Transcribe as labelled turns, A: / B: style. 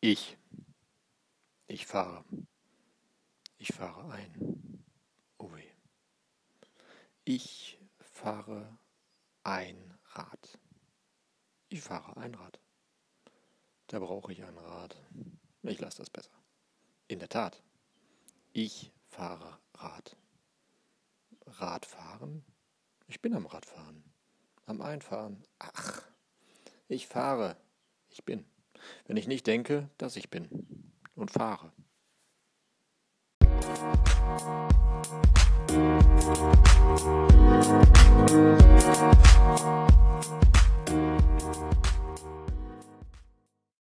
A: Ich fahre. Ich fahre ein. Oh weh. Ich fahre ein Rad. Ich fahre ein Rad. Da brauche ich ein Rad. Ich lasse das besser. In der Tat. Ich fahre Rad. Radfahren? Ich bin am Radfahren. Am Einfahren. Ach, ich fahre. Ich bin. Wenn ich nicht denke, dass ich bin. Und fahre.